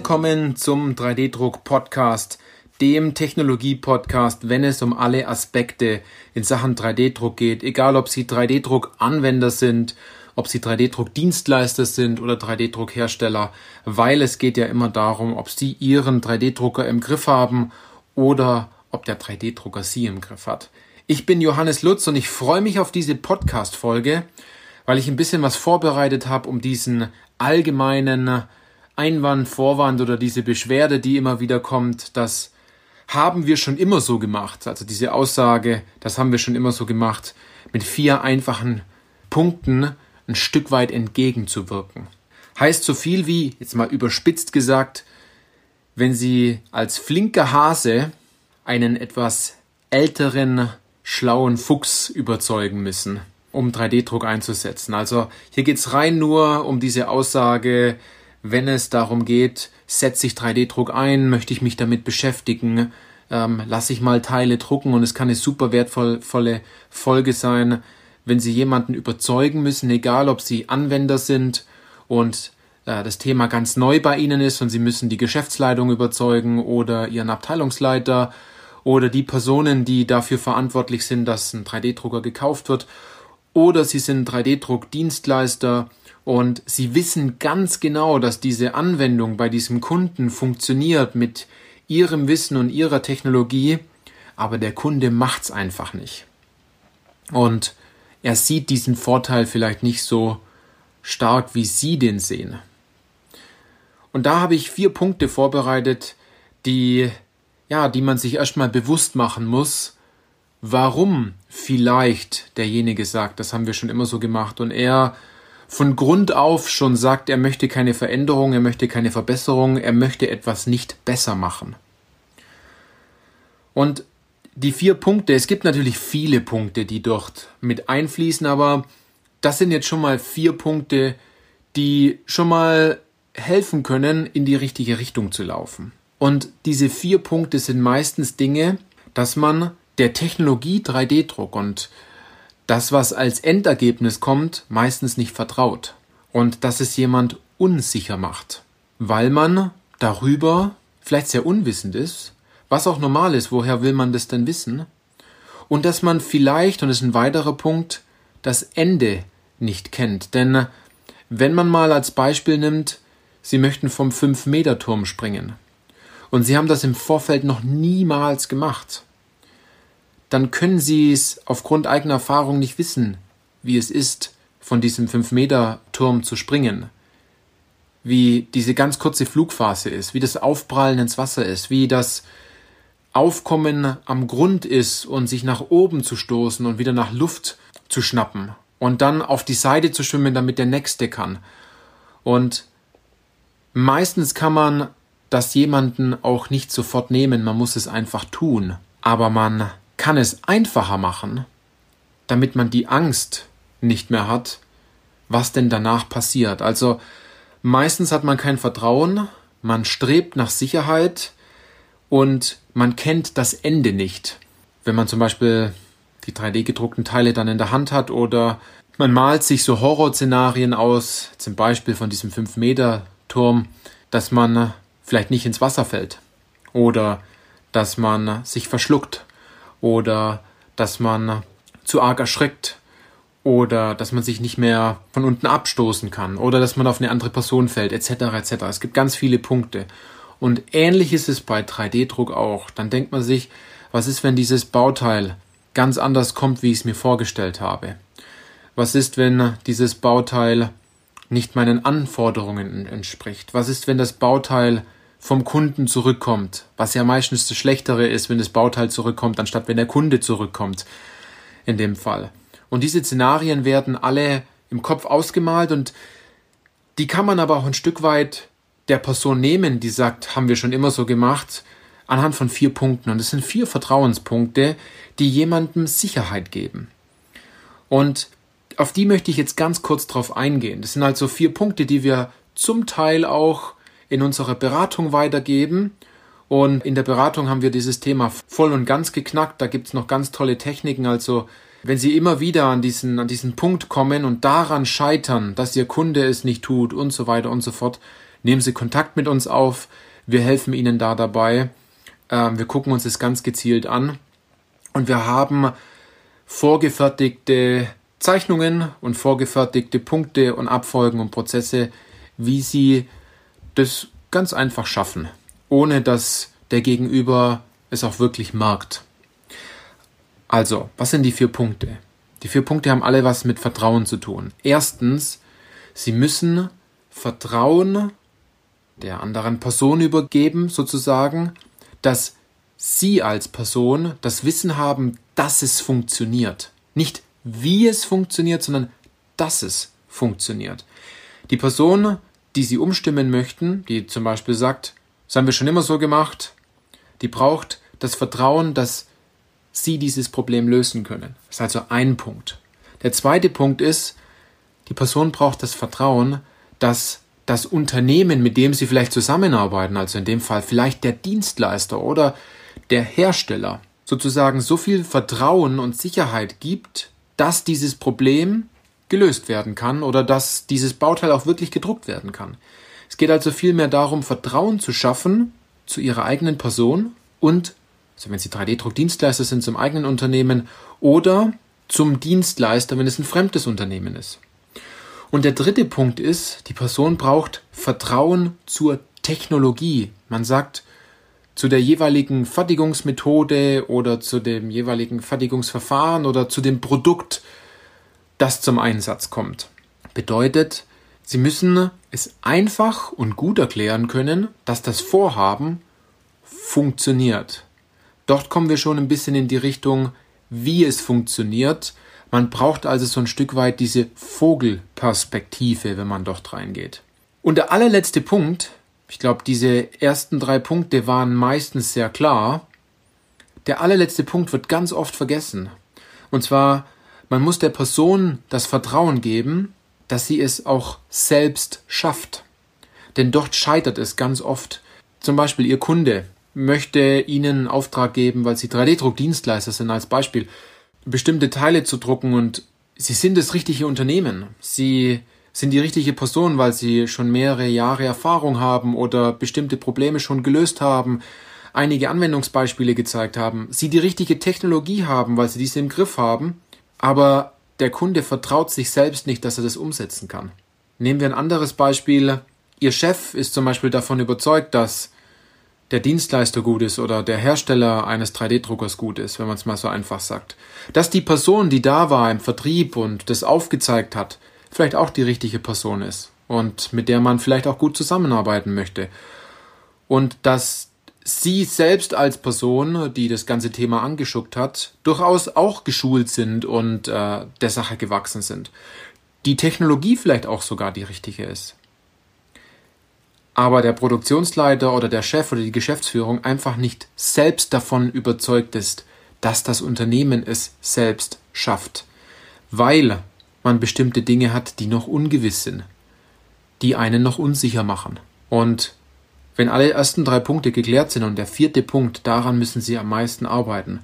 Willkommen zum 3D-Druck-Podcast, dem Technologie-Podcast, wenn es um alle Aspekte in Sachen 3D-Druck geht, egal ob Sie 3D-Druck-Anwender sind, ob Sie 3D-Druck-Dienstleister sind oder 3D-Druck-Hersteller, weil es geht ja immer darum, ob Sie Ihren 3D-Drucker im Griff haben oder ob der 3D-Drucker Sie im Griff hat. Ich bin Johannes Lutz und ich freue mich auf diese Podcast-Folge, weil ich ein bisschen was vorbereitet habe, um diesen allgemeinen Einwand, Vorwand oder diese Beschwerde, die immer wieder kommt, das haben wir schon immer so gemacht. Also diese Aussage, das haben wir schon immer so gemacht, mit vier einfachen Punkten ein Stück weit entgegenzuwirken. Heißt so viel wie, jetzt mal überspitzt gesagt, wenn Sie als flinker Hase einen etwas älteren, schlauen Fuchs überzeugen müssen, um 3D-Druck einzusetzen. Also hier geht's rein nur um diese Aussage, wenn es darum geht, setze ich 3D-Druck ein, möchte ich mich damit beschäftigen, ähm, lasse ich mal Teile drucken und es kann eine super wertvolle Folge sein, wenn Sie jemanden überzeugen müssen, egal ob Sie Anwender sind und äh, das Thema ganz neu bei Ihnen ist und Sie müssen die Geschäftsleitung überzeugen oder Ihren Abteilungsleiter oder die Personen, die dafür verantwortlich sind, dass ein 3D-Drucker gekauft wird oder Sie sind 3D-Druck-Dienstleister und Sie wissen ganz genau, dass diese Anwendung bei diesem Kunden funktioniert mit Ihrem Wissen und Ihrer Technologie, aber der Kunde macht's einfach nicht. Und er sieht diesen Vorteil vielleicht nicht so stark, wie Sie den sehen. Und da habe ich vier Punkte vorbereitet, die, ja, die man sich erstmal bewusst machen muss, warum vielleicht derjenige sagt, das haben wir schon immer so gemacht und er von Grund auf schon sagt, er möchte keine Veränderung, er möchte keine Verbesserung, er möchte etwas nicht besser machen. Und die vier Punkte, es gibt natürlich viele Punkte, die dort mit einfließen, aber das sind jetzt schon mal vier Punkte, die schon mal helfen können, in die richtige Richtung zu laufen. Und diese vier Punkte sind meistens Dinge, dass man der Technologie 3D-Druck und das, was als Endergebnis kommt, meistens nicht vertraut und dass es jemand unsicher macht, weil man darüber vielleicht sehr unwissend ist, was auch normal ist, woher will man das denn wissen? Und dass man vielleicht, und das ist ein weiterer Punkt, das Ende nicht kennt. Denn wenn man mal als Beispiel nimmt, Sie möchten vom 5-Meter-Turm springen und Sie haben das im Vorfeld noch niemals gemacht, dann können Sie es aufgrund eigener Erfahrung nicht wissen, wie es ist, von diesem 5-Meter-Turm zu springen. Wie diese ganz kurze Flugphase ist, wie das Aufprallen ins Wasser ist, wie das Aufkommen am Grund ist und sich nach oben zu stoßen und wieder nach Luft zu schnappen und dann auf die Seite zu schwimmen, damit der nächste kann. Und meistens kann man das jemanden auch nicht sofort nehmen, man muss es einfach tun. Aber man kann es einfacher machen, damit man die Angst nicht mehr hat, was denn danach passiert. Also meistens hat man kein Vertrauen, man strebt nach Sicherheit und man kennt das Ende nicht. Wenn man zum Beispiel die 3D gedruckten Teile dann in der Hand hat oder man malt sich so Horrorszenarien aus, zum Beispiel von diesem 5 Meter Turm, dass man vielleicht nicht ins Wasser fällt oder dass man sich verschluckt oder dass man zu arg erschreckt oder dass man sich nicht mehr von unten abstoßen kann oder dass man auf eine andere Person fällt, etc. etc. Es gibt ganz viele Punkte. Und ähnlich ist es bei 3D-Druck auch. Dann denkt man sich, was ist, wenn dieses Bauteil ganz anders kommt, wie ich es mir vorgestellt habe? Was ist, wenn dieses Bauteil nicht meinen Anforderungen entspricht? Was ist, wenn das Bauteil vom Kunden zurückkommt, was ja meistens das Schlechtere ist, wenn das Bauteil zurückkommt, anstatt wenn der Kunde zurückkommt, in dem Fall. Und diese Szenarien werden alle im Kopf ausgemalt und die kann man aber auch ein Stück weit der Person nehmen, die sagt, haben wir schon immer so gemacht, anhand von vier Punkten. Und es sind vier Vertrauenspunkte, die jemandem Sicherheit geben. Und auf die möchte ich jetzt ganz kurz drauf eingehen. Das sind also vier Punkte, die wir zum Teil auch in unserer Beratung weitergeben. Und in der Beratung haben wir dieses Thema voll und ganz geknackt. Da gibt's noch ganz tolle Techniken. Also wenn Sie immer wieder an diesen, an diesen Punkt kommen und daran scheitern, dass Ihr Kunde es nicht tut und so weiter und so fort, nehmen Sie Kontakt mit uns auf. Wir helfen Ihnen da dabei. Ähm, wir gucken uns das ganz gezielt an. Und wir haben vorgefertigte Zeichnungen und vorgefertigte Punkte und Abfolgen und Prozesse, wie Sie das ganz einfach schaffen, ohne dass der Gegenüber es auch wirklich merkt. Also, was sind die vier Punkte? Die vier Punkte haben alle was mit Vertrauen zu tun. Erstens, Sie müssen Vertrauen der anderen Person übergeben, sozusagen, dass Sie als Person das Wissen haben, dass es funktioniert. Nicht wie es funktioniert, sondern dass es funktioniert. Die Person, die Sie umstimmen möchten, die zum Beispiel sagt, das haben wir schon immer so gemacht, die braucht das Vertrauen, dass Sie dieses Problem lösen können. Das ist also ein Punkt. Der zweite Punkt ist, die Person braucht das Vertrauen, dass das Unternehmen, mit dem Sie vielleicht zusammenarbeiten, also in dem Fall vielleicht der Dienstleister oder der Hersteller, sozusagen so viel Vertrauen und Sicherheit gibt, dass dieses Problem gelöst werden kann oder dass dieses Bauteil auch wirklich gedruckt werden kann. Es geht also vielmehr darum, Vertrauen zu schaffen zu ihrer eigenen Person und, also wenn sie 3D-Druckdienstleister sind, zum eigenen Unternehmen oder zum Dienstleister, wenn es ein fremdes Unternehmen ist. Und der dritte Punkt ist, die Person braucht Vertrauen zur Technologie. Man sagt, zu der jeweiligen Fertigungsmethode oder zu dem jeweiligen Fertigungsverfahren oder zu dem Produkt, das zum Einsatz kommt. Bedeutet, Sie müssen es einfach und gut erklären können, dass das Vorhaben funktioniert. Dort kommen wir schon ein bisschen in die Richtung, wie es funktioniert. Man braucht also so ein Stück weit diese Vogelperspektive, wenn man dort reingeht. Und der allerletzte Punkt, ich glaube, diese ersten drei Punkte waren meistens sehr klar. Der allerletzte Punkt wird ganz oft vergessen. Und zwar, man muss der Person das Vertrauen geben, dass sie es auch selbst schafft. Denn dort scheitert es ganz oft. Zum Beispiel Ihr Kunde möchte Ihnen einen Auftrag geben, weil Sie 3D-Druckdienstleister sind als Beispiel, bestimmte Teile zu drucken und Sie sind das richtige Unternehmen. Sie sind die richtige Person, weil sie schon mehrere Jahre Erfahrung haben oder bestimmte Probleme schon gelöst haben, einige Anwendungsbeispiele gezeigt haben, sie die richtige Technologie haben, weil sie diese im Griff haben, aber der Kunde vertraut sich selbst nicht, dass er das umsetzen kann. Nehmen wir ein anderes Beispiel. Ihr Chef ist zum Beispiel davon überzeugt, dass der Dienstleister gut ist oder der Hersteller eines 3D-Druckers gut ist, wenn man es mal so einfach sagt. Dass die Person, die da war im Vertrieb und das aufgezeigt hat, vielleicht auch die richtige Person ist und mit der man vielleicht auch gut zusammenarbeiten möchte. Und dass Sie selbst als Person, die das ganze Thema angeschuckt hat, durchaus auch geschult sind und äh, der Sache gewachsen sind. Die Technologie vielleicht auch sogar die richtige ist. Aber der Produktionsleiter oder der Chef oder die Geschäftsführung einfach nicht selbst davon überzeugt ist, dass das Unternehmen es selbst schafft. Weil man bestimmte Dinge hat, die noch ungewiss sind, die einen noch unsicher machen. Und wenn alle ersten drei Punkte geklärt sind und der vierte Punkt, daran müssen Sie am meisten arbeiten.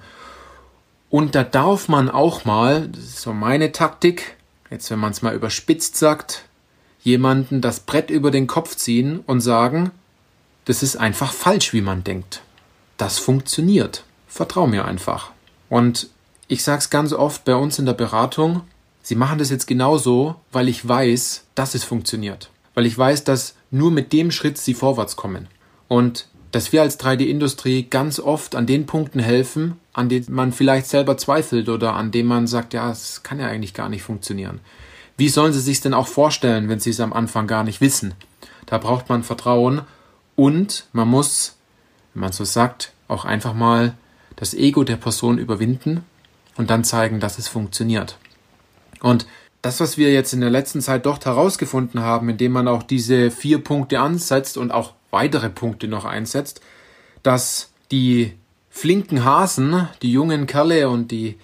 Und da darf man auch mal, das ist so meine Taktik, jetzt wenn man es mal überspitzt sagt, jemanden das Brett über den Kopf ziehen und sagen, das ist einfach falsch, wie man denkt. Das funktioniert. Vertrau mir einfach. Und ich sage es ganz oft bei uns in der Beratung, Sie machen das jetzt genauso, weil ich weiß, dass es funktioniert. Weil ich weiß, dass nur mit dem Schritt Sie vorwärts kommen. Und dass wir als 3D-Industrie ganz oft an den Punkten helfen, an denen man vielleicht selber zweifelt oder an denen man sagt, ja, es kann ja eigentlich gar nicht funktionieren. Wie sollen Sie sich denn auch vorstellen, wenn Sie es am Anfang gar nicht wissen? Da braucht man Vertrauen und man muss, wenn man so sagt, auch einfach mal das Ego der Person überwinden und dann zeigen, dass es funktioniert. Und das, was wir jetzt in der letzten Zeit dort herausgefunden haben, indem man auch diese vier Punkte ansetzt und auch weitere Punkte noch einsetzt, dass die flinken Hasen, die jungen Kerle und die,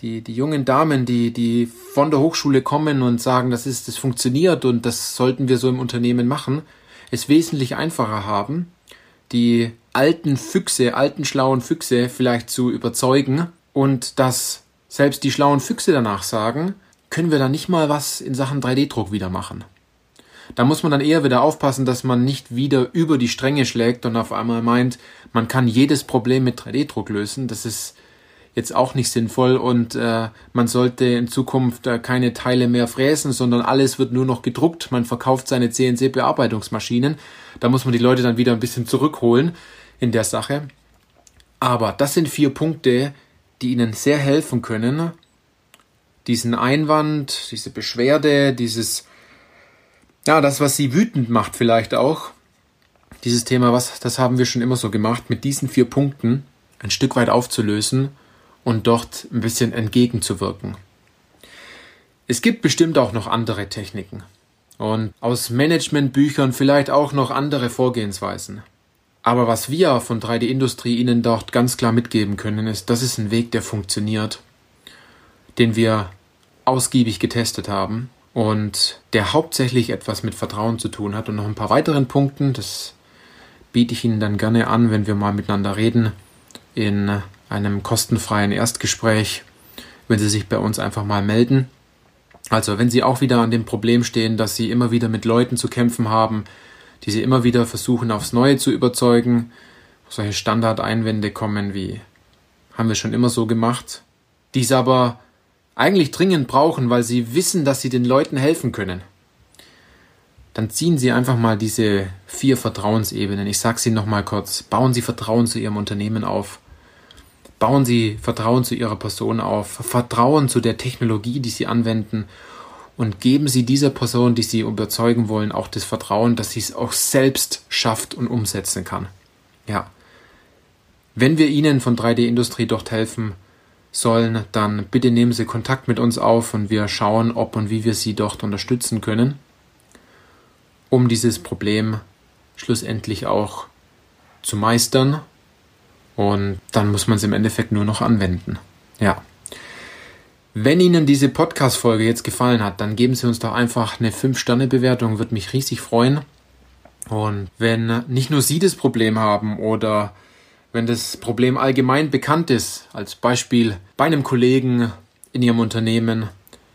die, die jungen Damen, die, die von der Hochschule kommen und sagen, das ist, das funktioniert und das sollten wir so im Unternehmen machen, es wesentlich einfacher haben, die alten Füchse, alten schlauen Füchse vielleicht zu überzeugen und dass selbst die schlauen Füchse danach sagen, können wir da nicht mal was in Sachen 3D-Druck wieder machen. Da muss man dann eher wieder aufpassen, dass man nicht wieder über die Stränge schlägt und auf einmal meint, man kann jedes Problem mit 3D-Druck lösen. Das ist jetzt auch nicht sinnvoll und äh, man sollte in Zukunft äh, keine Teile mehr fräsen, sondern alles wird nur noch gedruckt. Man verkauft seine CNC-Bearbeitungsmaschinen. Da muss man die Leute dann wieder ein bisschen zurückholen in der Sache. Aber das sind vier Punkte, die Ihnen sehr helfen können, diesen Einwand, diese Beschwerde, dieses, ja, das, was Sie wütend macht vielleicht auch, dieses Thema, was, das haben wir schon immer so gemacht, mit diesen vier Punkten ein Stück weit aufzulösen und dort ein bisschen entgegenzuwirken. Es gibt bestimmt auch noch andere Techniken und aus Managementbüchern vielleicht auch noch andere Vorgehensweisen. Aber was wir von 3D-Industrie Ihnen dort ganz klar mitgeben können, ist, das ist ein Weg, der funktioniert, den wir ausgiebig getestet haben und der hauptsächlich etwas mit Vertrauen zu tun hat und noch ein paar weiteren Punkten, das biete ich Ihnen dann gerne an, wenn wir mal miteinander reden in einem kostenfreien Erstgespräch, wenn Sie sich bei uns einfach mal melden. Also wenn Sie auch wieder an dem Problem stehen, dass Sie immer wieder mit Leuten zu kämpfen haben, die Sie immer wieder versuchen aufs Neue zu überzeugen, solche Standardeinwände kommen wie haben wir schon immer so gemacht, dies aber eigentlich dringend brauchen, weil sie wissen, dass sie den Leuten helfen können. Dann ziehen Sie einfach mal diese vier Vertrauensebenen. Ich sage sie nochmal kurz. Bauen Sie Vertrauen zu Ihrem Unternehmen auf. Bauen Sie Vertrauen zu Ihrer Person auf, Vertrauen zu der Technologie, die Sie anwenden und geben Sie dieser Person, die Sie überzeugen wollen, auch das Vertrauen, dass sie es auch selbst schafft und umsetzen kann. Ja. Wenn wir Ihnen von 3D-Industrie dort helfen sollen, dann bitte nehmen Sie Kontakt mit uns auf und wir schauen, ob und wie wir Sie dort unterstützen können, um dieses Problem schlussendlich auch zu meistern und dann muss man es im Endeffekt nur noch anwenden. Ja. Wenn Ihnen diese Podcast-Folge jetzt gefallen hat, dann geben Sie uns doch einfach eine 5-Sterne-Bewertung, würde mich riesig freuen. Und wenn nicht nur Sie das Problem haben oder wenn das Problem allgemein bekannt ist, als Beispiel bei einem Kollegen in Ihrem Unternehmen,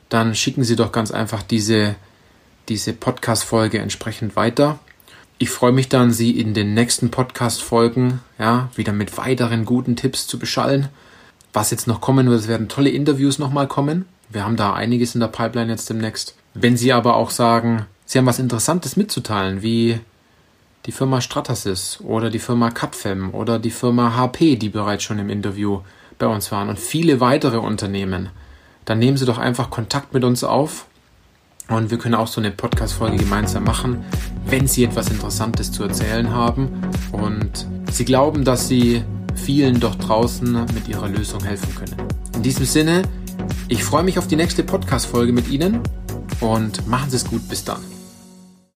dann schicken Sie doch ganz einfach diese, diese Podcast-Folge entsprechend weiter. Ich freue mich dann, Sie in den nächsten Podcast-Folgen ja, wieder mit weiteren guten Tipps zu beschallen. Was jetzt noch kommen wird, es werden tolle Interviews nochmal kommen. Wir haben da einiges in der Pipeline jetzt demnächst. Wenn Sie aber auch sagen, Sie haben was Interessantes mitzuteilen, wie die Firma Stratasys oder die Firma Capfem oder die Firma HP, die bereits schon im Interview bei uns waren und viele weitere Unternehmen, dann nehmen Sie doch einfach Kontakt mit uns auf und wir können auch so eine Podcast-Folge gemeinsam machen, wenn Sie etwas Interessantes zu erzählen haben und Sie glauben, dass Sie vielen dort draußen mit Ihrer Lösung helfen können. In diesem Sinne, ich freue mich auf die nächste Podcast-Folge mit Ihnen und machen Sie es gut. Bis dann.